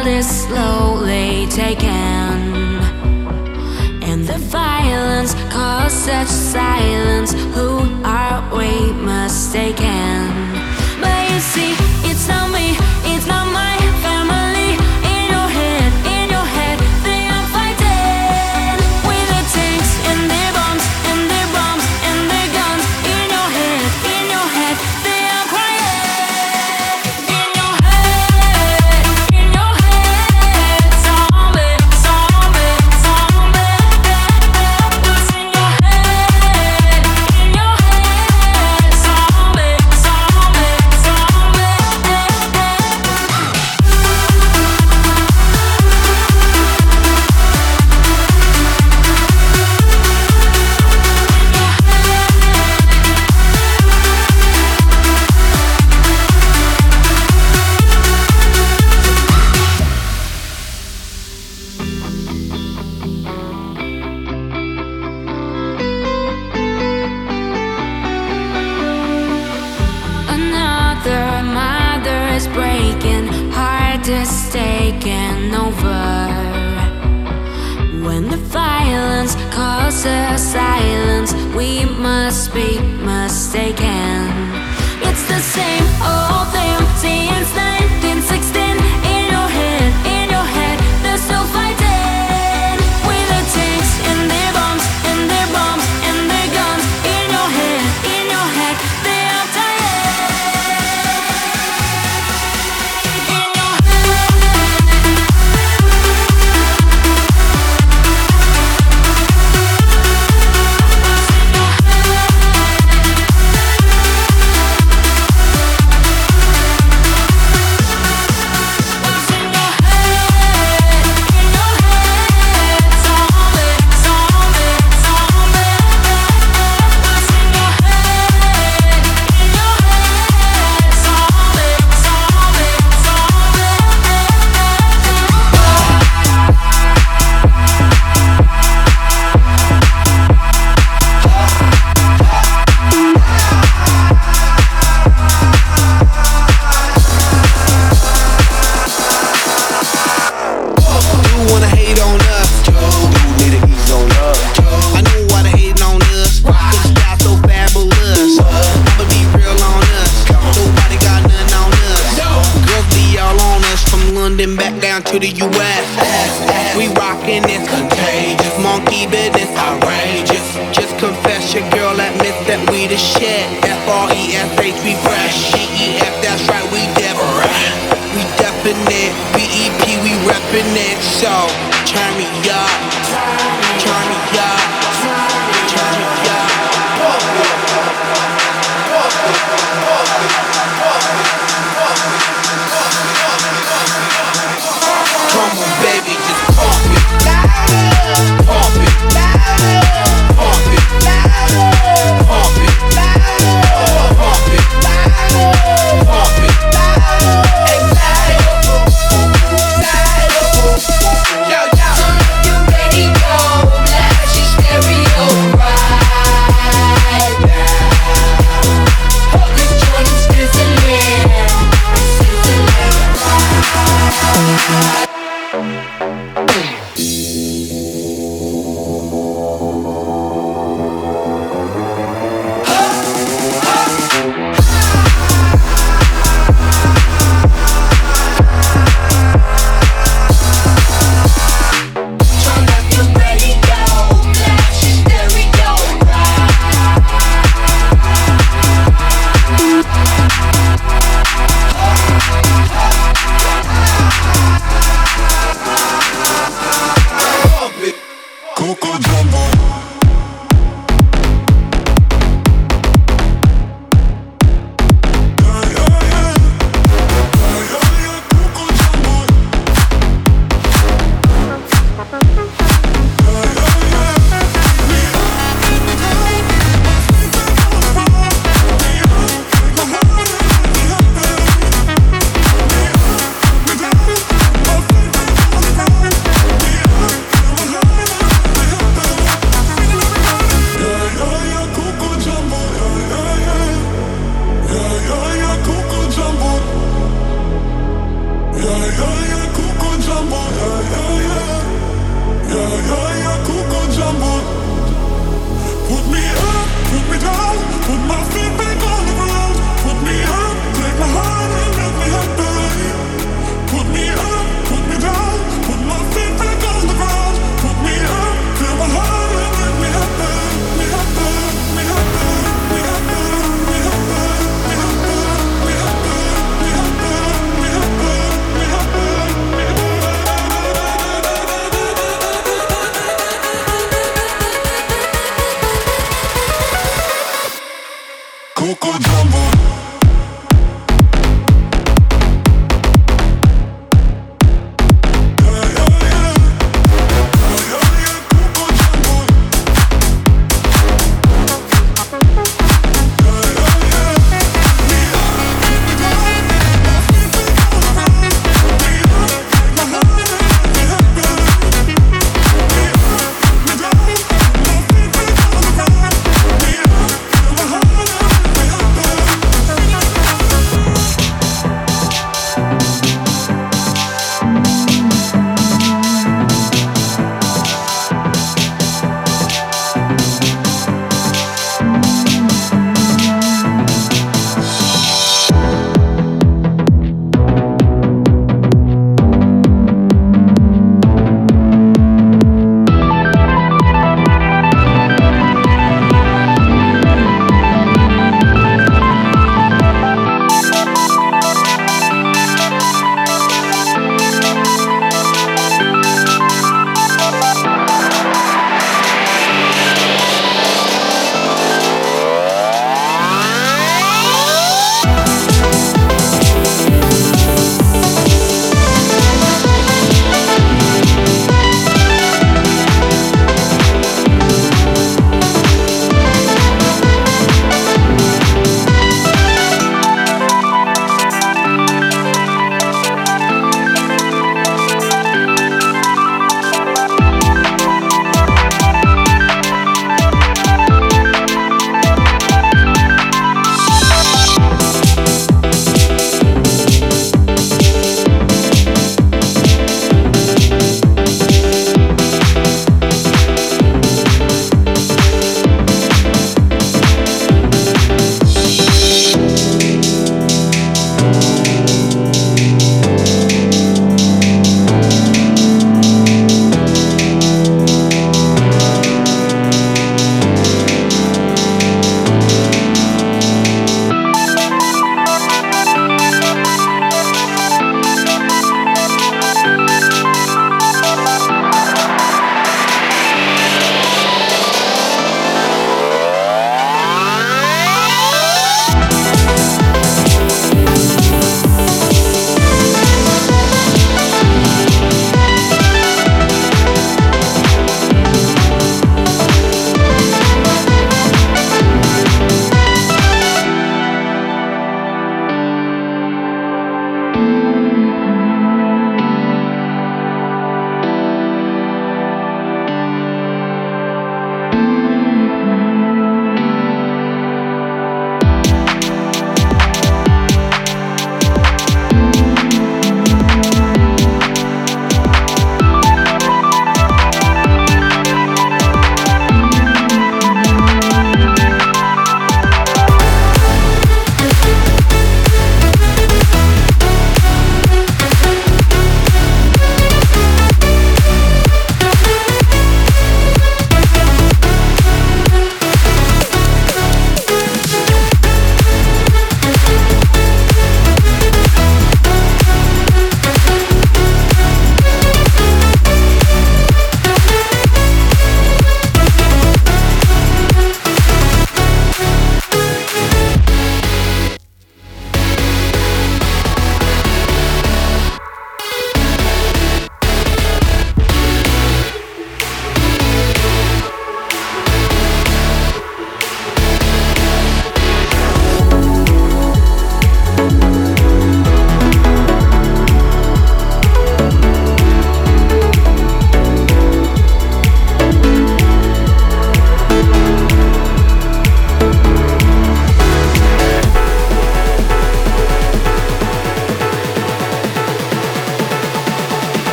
child is slowly taken. And the violence caused such silence. Who are we mistaken?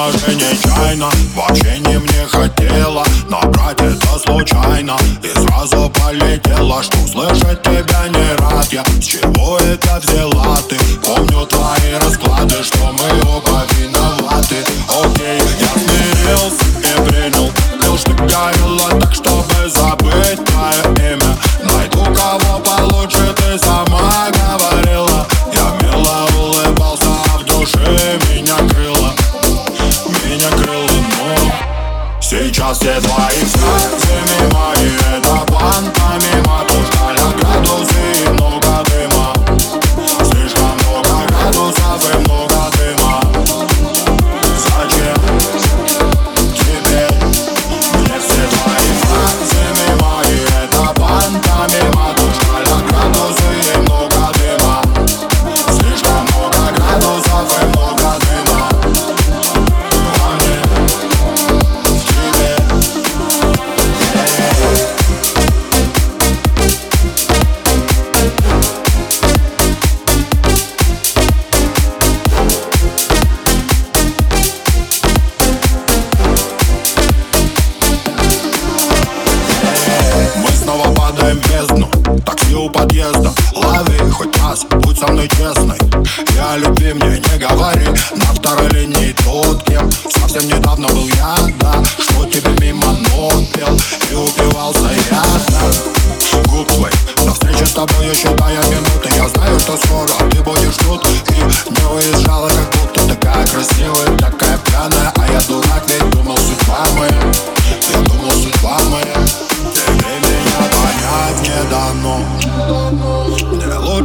Даже нечаянно Вообще не мне хотела набрать это случайно. И сразу полетела, что слышать тебя не рад я. С чего это взяла ты? Помню твои расклады, что мы оба виноваты. Окей, я смирился. why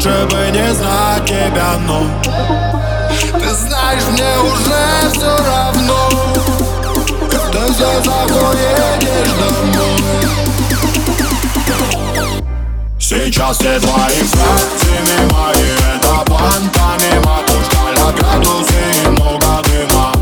Лучше бы не знать тебя, но Ты знаешь, мне уже все равно. Ты все собой едешь домой Сейчас все твои фракции мои Это панта, не макушка, градусы и много дыма.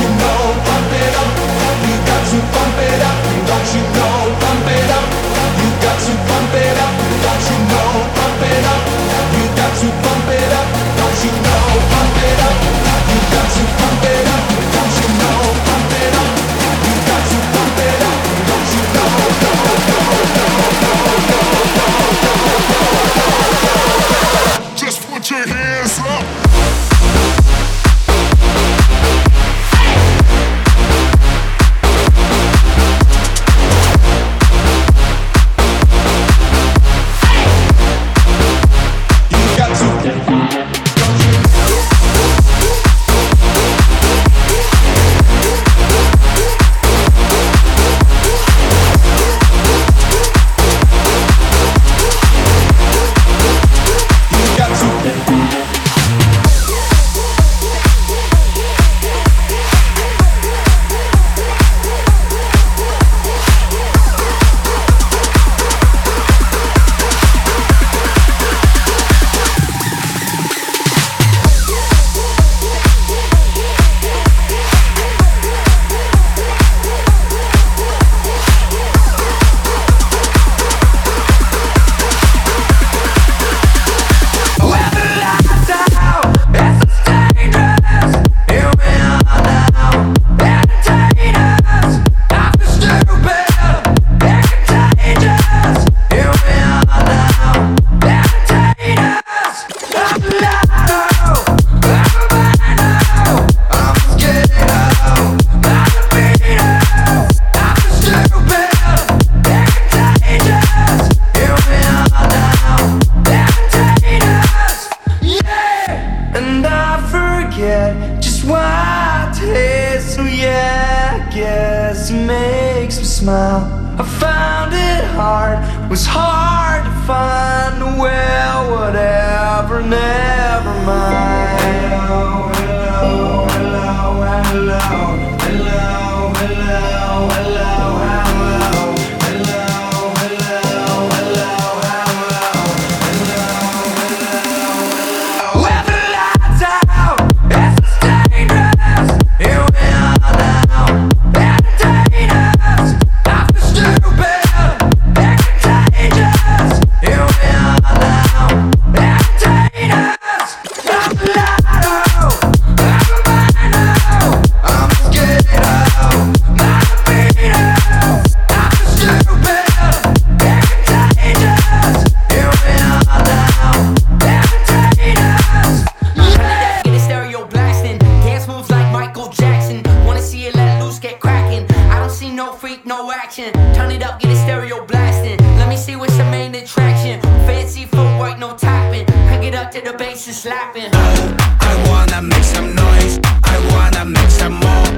you know. I wanna make some noise, I wanna make some more.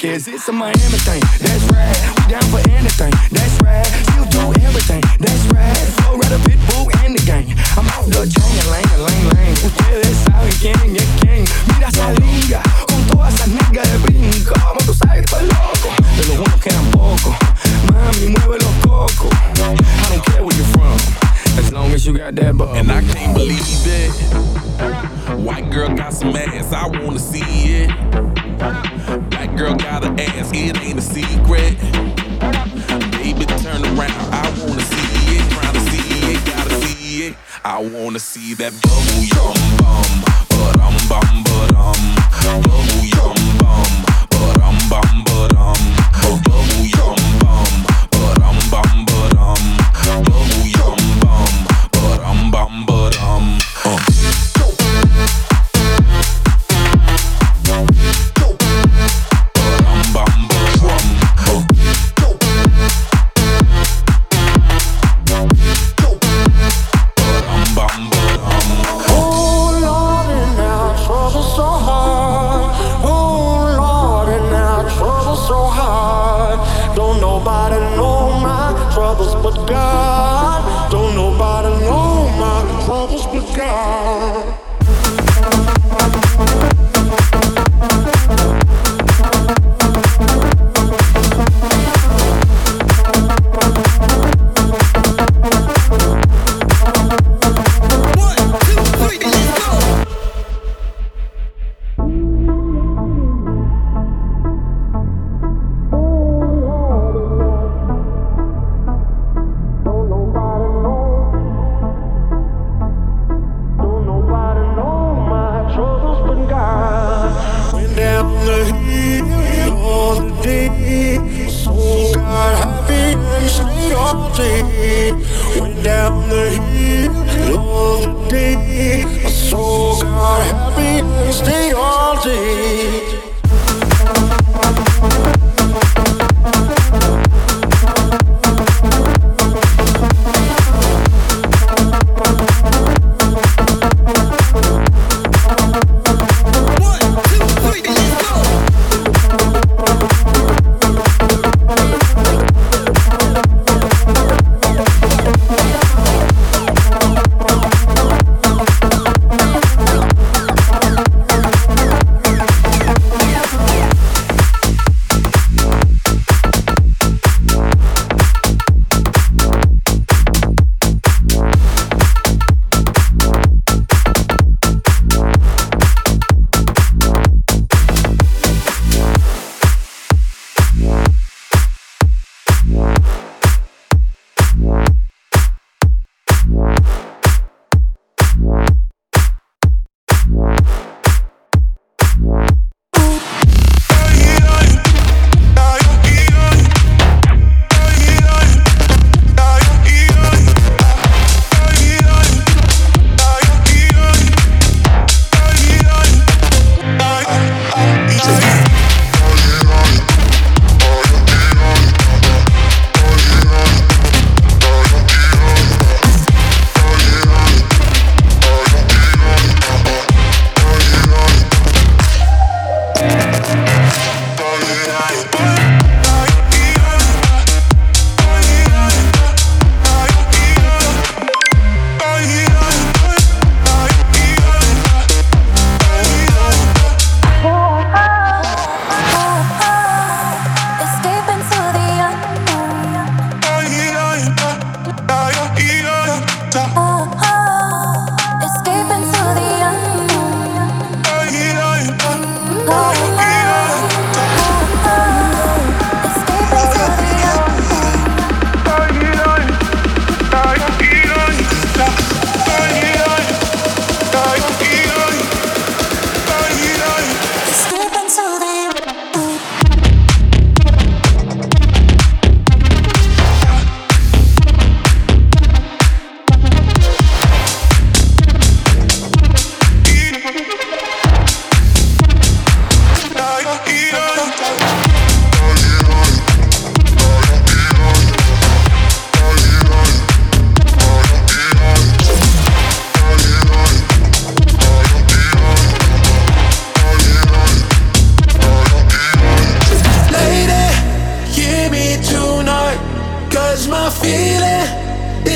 Cause It's a Miami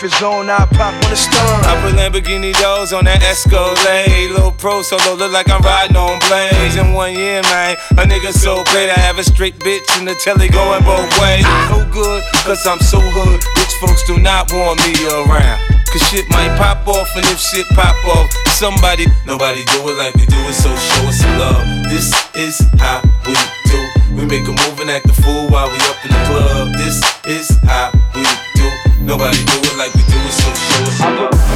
When beef is on, I pop on the stun. I put Lamborghini doors on that Escalade. Little pro solo look like I'm riding on blades. In one year, man, a nigga so great. I have a straight bitch in the telly going both ways. Ah. No good, cause I'm so hood. Rich folks do not want me around. Cause shit might pop off, and if shit pop off, somebody, nobody do it like we do it, so show us some love. This is how we do. We make a move and act a fool while we up in the club. This is how we do. Nobody do it like we do it, so show us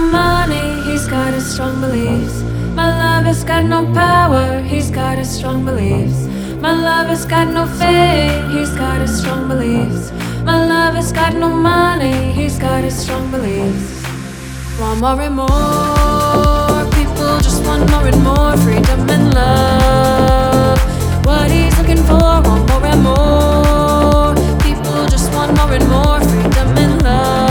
money, he's got his strong beliefs. My love has got no power, he's got his strong beliefs. My love has got no faith. he's got his strong beliefs. My love has got no money, he's got his strong beliefs. Want more and more, people just want more and more freedom and love. What he's looking for, want more and more, people just want more and more freedom and love.